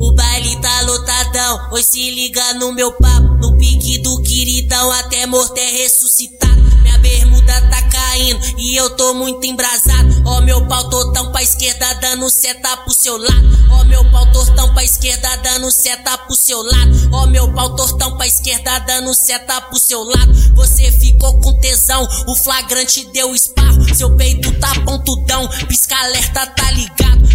O baile tá lotadão, hoje se liga no meu papo. No pique do queridão, até morto é ressuscitado. Minha bermuda tá caindo e eu tô muito embrasado. Ó, meu pau totão pra esquerda, dando seta pro seu lado. Ó, meu pau tortão pra esquerda, dando seta pro seu lado. Ó, meu pau tortão pra esquerda, dando seta pro seu lado. Você ficou com tesão, o flagrante deu esparro. Seu peito tá pontudão, pisca alerta, tá ligado.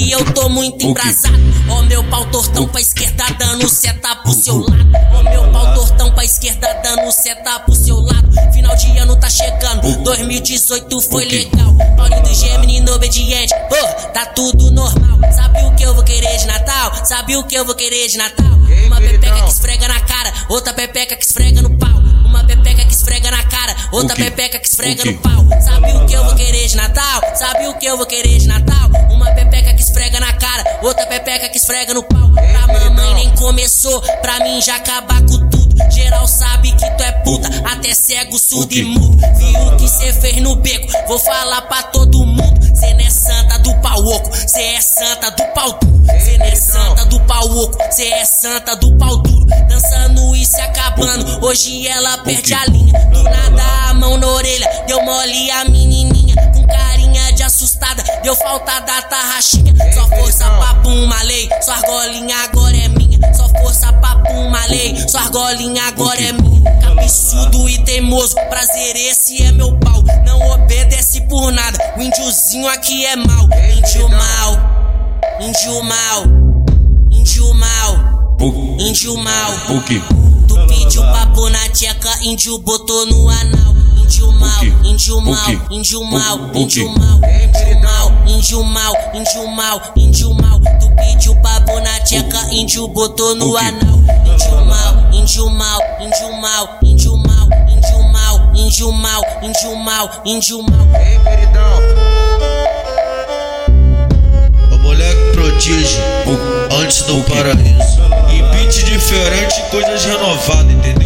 E eu tô muito embrasado. Ó, meu pau tortão pra esquerda, dando seta pro seu lado. Ó, meu pau tortão pra esquerda, dando seta pro seu lado. Final de ano tá chegando, 2018 foi legal. Paulinho do Gemini obediente, oh, tá tudo normal. Sabe o que eu vou querer de Natal? Sabe o que eu vou querer de Natal? Uma pepeca que esfrega na cara, outra pepeca que esfrega no pau. Uma pepeca que esfrega na cara, outra pepeca que esfrega no pau. Sabe o que eu vou querer de Natal? Sabe o que eu vou querer de Natal? Uma pepeca esfrega na cara, outra pepeca que esfrega no pau. Pra mamãe nem começou, pra mim já acabar com tudo. Geral sabe que tu é puta, até cego, surdo e mudo. Viu o que cê fez no beco? Vou falar pra todo mundo. Cê não é santa do pau oco, cê é santa do pau duro. Cê não é santa do pau oco, cê é santa do pau duro. Dançando e se acabando, hoje ela perde a linha. Do nada a mão na orelha, deu mole a menininha. Deu falta da tarraxinha. Só força papo uma lei, sua argolinha agora é minha. Só força papo uma lei, sua argolinha agora é minha. Cabeçudo e teimoso, prazer esse é meu pau. Não obedece por nada, o índiozinho aqui é mal. Índio mal, índio mal, índio mal, índio mal. Tu pediu papo na tcheca, índio botou no anal. Índio mal, índio mal, índio mal, índio mal, índio mal, índio mal, índio mal, índio mal. Tu pediu papo na tcheca, índio botou no anal. Índio mal, índio mal, índio mal, índio mal, índio mal, índio mal, índio mal, índio mal. Ei, queridão. O moleque prodígio, antes do paraíso. E beat diferente, coisas renovadas.